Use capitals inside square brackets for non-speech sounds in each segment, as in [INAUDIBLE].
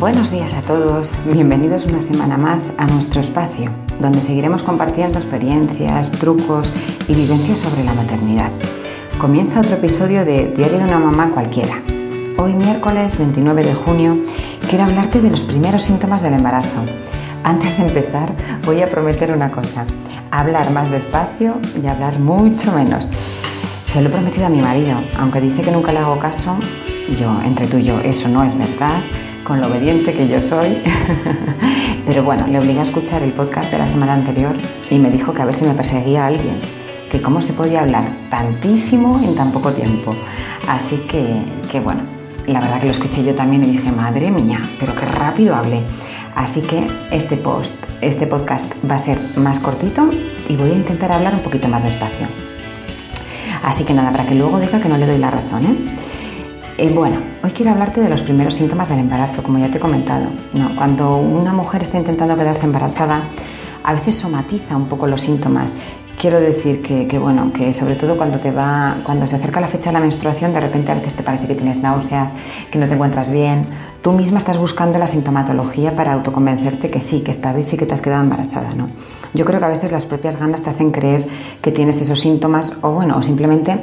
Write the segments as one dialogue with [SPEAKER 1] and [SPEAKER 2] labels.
[SPEAKER 1] Buenos días a todos, bienvenidos una semana más a nuestro espacio, donde seguiremos compartiendo experiencias, trucos y vivencias sobre la maternidad. Comienza otro episodio de Diario de una mamá cualquiera. Hoy miércoles 29 de junio quiero hablarte de los primeros síntomas del embarazo. Antes de empezar voy a prometer una cosa, hablar más despacio y hablar mucho menos. Se lo he prometido a mi marido, aunque dice que nunca le hago caso, yo, entre tú y yo, eso no es verdad con lo obediente que yo soy. [LAUGHS] Pero bueno, le obligué a escuchar el podcast de la semana anterior y me dijo que a ver si me perseguía alguien, que cómo se podía hablar tantísimo en tan poco tiempo. Así que, que bueno, la verdad que lo escuché yo también y dije, madre mía, pero qué rápido hablé. Así que este post, este podcast va a ser más cortito y voy a intentar hablar un poquito más despacio. Así que nada, para que luego diga que no le doy la razón, ¿eh? Eh, bueno, hoy quiero hablarte de los primeros síntomas del embarazo, como ya te he comentado. cuando una mujer está intentando quedarse embarazada, a veces somatiza un poco los síntomas. Quiero decir que, bueno, que sobre todo cuando te va, cuando se acerca la fecha de la menstruación, de repente a veces te parece que tienes náuseas, que no te encuentras bien. Tú misma estás buscando la sintomatología para autoconvencerte que sí, que esta vez sí que te has quedado embarazada, ¿no? Yo creo que a veces las propias ganas te hacen creer que tienes esos síntomas o bueno, o simplemente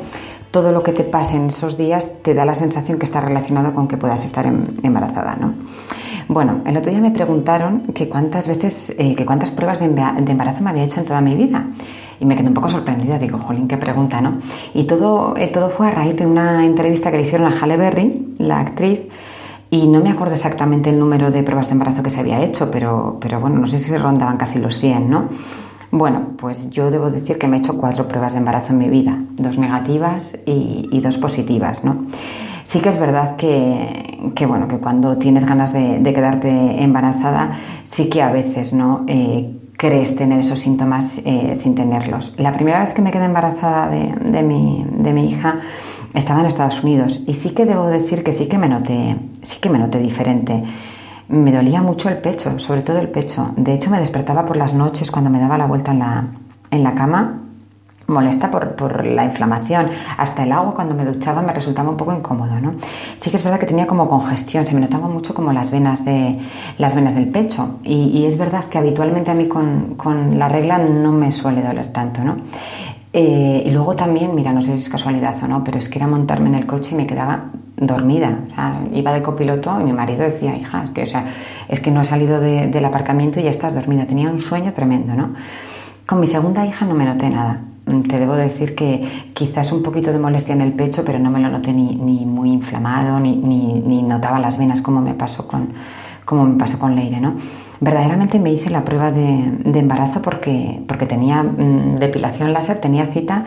[SPEAKER 1] todo lo que te pase en esos días te da la sensación que está relacionado con que puedas estar em, embarazada, ¿no? Bueno, el otro día me preguntaron que cuántas veces, eh, que cuántas pruebas de embarazo me había hecho en toda mi vida. Y me quedé un poco sorprendida, digo, jolín, qué pregunta, ¿no? Y todo, eh, todo fue a raíz de una entrevista que le hicieron a Halle Berry, la actriz, y no me acuerdo exactamente el número de pruebas de embarazo que se había hecho, pero, pero bueno, no sé si rondaban casi los 100, ¿no? Bueno, pues yo debo decir que me he hecho cuatro pruebas de embarazo en mi vida, dos negativas y, dos positivas, ¿no? Sí que es verdad que, bueno, que cuando tienes ganas de, quedarte embarazada, sí que a veces, ¿no? Eh, crees tener esos síntomas eh, sin tenerlos. La primera vez que me quedé embarazada de, mi, de mi hija estaba en Estados Unidos y sí que debo decir que sí que me noté, sí que me noté diferente me dolía mucho el pecho, sobre todo el pecho. De hecho, me despertaba por las noches cuando me daba la vuelta en la, en la cama, molesta por, por, la inflamación. Hasta el agua cuando me duchaba me resultaba un poco incómodo, ¿no? Sí que es verdad que tenía como congestión, se me notaba mucho como las venas, de, las venas del pecho. Y, y es verdad que habitualmente a mí con, con, la regla no me suele doler tanto, ¿no? Eh, y luego también, mira, no sé si es casualidad o no, pero es que era montarme en el coche y me quedaba dormida. iba de copiloto y mi marido decía, hija, es que, o sea, es que no he salido del aparcamiento y ya estás dormida. Tenía un sueño tremendo, ¿no? Con mi segunda hija no me noté nada. Mm, te debo decir que quizás un poquito de molestia en el pecho, pero no me lo noté ni, ni muy inflamado, ni, ni, ni, notaba las venas como me pasó con, como me pasó con Leire, ¿no? Verdaderamente me hice la prueba de, de embarazo porque, porque tenía mm, depilación láser, tenía cita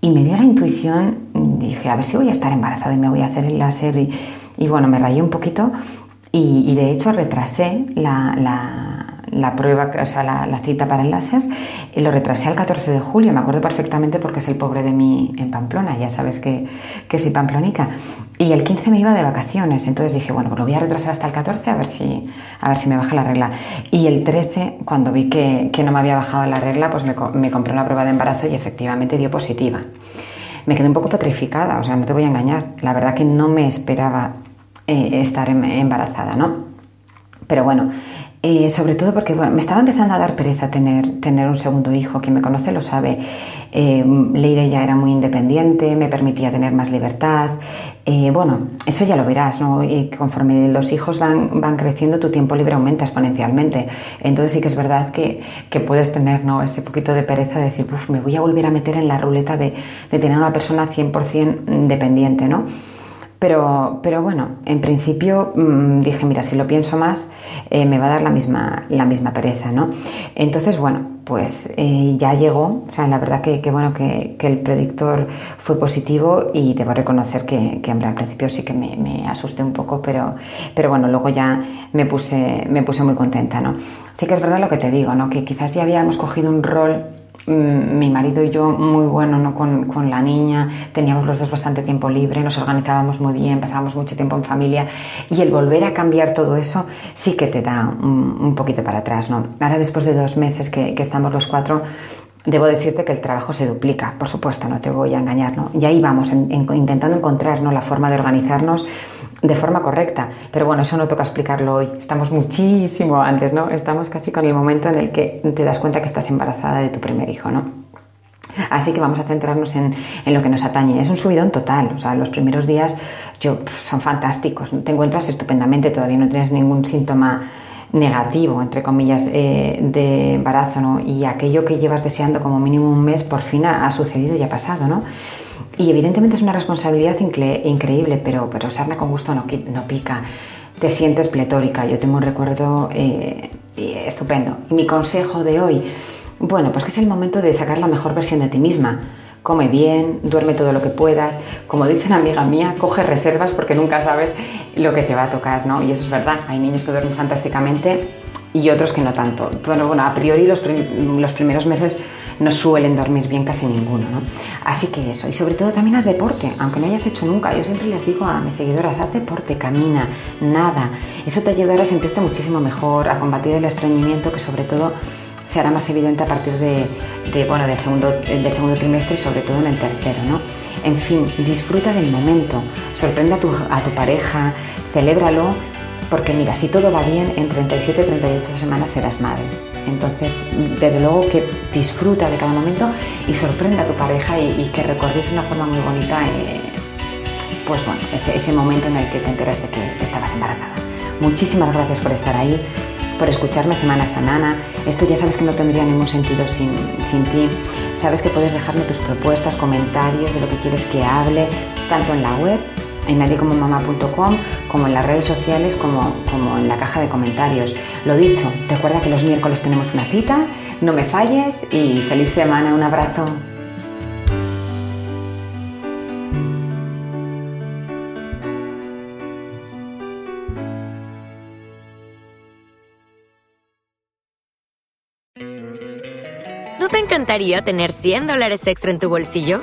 [SPEAKER 1] y me dio la intuición, dije, a ver si voy a estar embarazada y me voy a hacer el láser. Y, bueno, me rayé un poquito y, de hecho retrasé la, la, prueba, o sea, la, cita para el láser, y lo retrasé al 14 de julio. Me acuerdo perfectamente porque es el pobre de mí en Pamplona, ya sabes que, que soy pamplonica. Y el 15 me iba de vacaciones, entonces dije, bueno, pues lo voy a retrasar hasta el 14 a ver si, a ver si me baja la regla. Y el 13, cuando vi que, que no me había bajado la regla, pues me, me compré una prueba de embarazo y efectivamente dio positiva. Me quedé un poco petrificada, o sea, no te voy a engañar. La verdad que no me esperaba eh, estar em, embarazada, ¿no? Pero bueno, eh, sobre todo porque bueno, me estaba empezando a dar pereza tener, tener un segundo hijo. Quien me conoce lo sabe. Eh, Leire ya era muy independiente, me permitía tener más libertad. Eh, bueno, eso ya lo verás, ¿no? Y conforme los hijos van, van creciendo, tu tiempo libre aumenta exponencialmente. Entonces sí que es verdad que, que puedes tener ¿no? ese poquito de pereza de decir, me voy a volver a meter en la ruleta de, de tener una persona 100% dependiente, ¿no? Pero, pero bueno, en principio mm, dije, mira, si lo pienso más, eh, me va a dar la misma, la misma pereza, ¿no? Entonces, bueno, pues eh, ya llegó. O sea, la verdad que, bueno que, el predictor fue positivo y debo reconocer que, que al principio sí que me, asusté un poco, pero, pero bueno, luego ya me puse, me puse muy contenta, ¿no? Sí que es verdad lo que te digo, ¿no? Que quizás ya habíamos cogido un rol mi marido y yo muy bueno ¿no? con, con, la niña, teníamos los dos bastante tiempo libre, nos organizábamos muy bien, pasábamos mucho tiempo en familia y el volver a cambiar todo eso sí que te da un, un poquito para atrás. ¿no? Ahora después de dos meses que, que estamos los cuatro, Debo decirte que el trabajo se duplica, por supuesto, no te voy a engañar, ¿no? Y ahí vamos, intentando encontrar la forma de organizarnos de forma correcta. Pero bueno, eso no toca explicarlo hoy. Estamos muchísimo antes, ¿no? Estamos casi con el momento en el que te das cuenta que estás embarazada de tu primer hijo, ¿no? Así que vamos a centrarnos en, lo que nos atañe. Es un subidón total, o sea, los primeros días yo, son fantásticos, te encuentras estupendamente, todavía no tienes ningún síntoma negativo, entre comillas, eh, de embarazo, ¿no? Y aquello que llevas deseando como mínimo un mes, por fin ha, sucedido y ha pasado, ¿no? Y evidentemente es una responsabilidad increíble, pero, pero sarna con gusto no, no pica. Te sientes pletórica. Yo tengo un recuerdo eh, estupendo. Mi consejo de hoy, bueno, pues que es el momento de sacar la mejor versión de ti misma. Come bien, duerme todo lo que puedas. Como dice una amiga mía, coge reservas porque nunca sabes lo que te va a tocar, ¿no? Y eso es verdad. Hay niños que duermen fantásticamente y otros que no tanto. Bueno, bueno a priori los, los primeros meses no suelen dormir bien casi ninguno. ¿no? Así que eso, y sobre todo también haz deporte, aunque no hayas hecho nunca. Yo siempre les digo a mis seguidoras, haz deporte, camina, nada. Eso te ayudará a sentirte muchísimo mejor, a combatir el estreñimiento que sobre todo se hará más evidente a partir de, bueno, del, segundo, del segundo trimestre y sobre todo en el tercero. ¿no? En fin, disfruta del momento, sorprende a tu, a tu pareja, celébralo, porque mira, si todo va bien, en 37 38 semanas serás madre. Entonces, desde luego que disfruta de cada momento y sorprenda a tu pareja y, que recordes de una forma muy bonita, eh, pues bueno, ese, momento en el que te enteras de que estabas embarazada. Muchísimas gracias por estar ahí, por escucharme semana a semana. Esto ya sabes que no tendría ningún sentido sin, sin ti. Sabes que puedes dejarme tus propuestas, comentarios de lo que quieres que hable, tanto en la web en nadiecomomama.com como en las redes sociales como, como en la caja de comentarios. Lo dicho, recuerda que los miércoles tenemos una cita, no me falles y feliz semana, un abrazo.
[SPEAKER 2] ¿No te encantaría tener 100 dólares extra en tu bolsillo?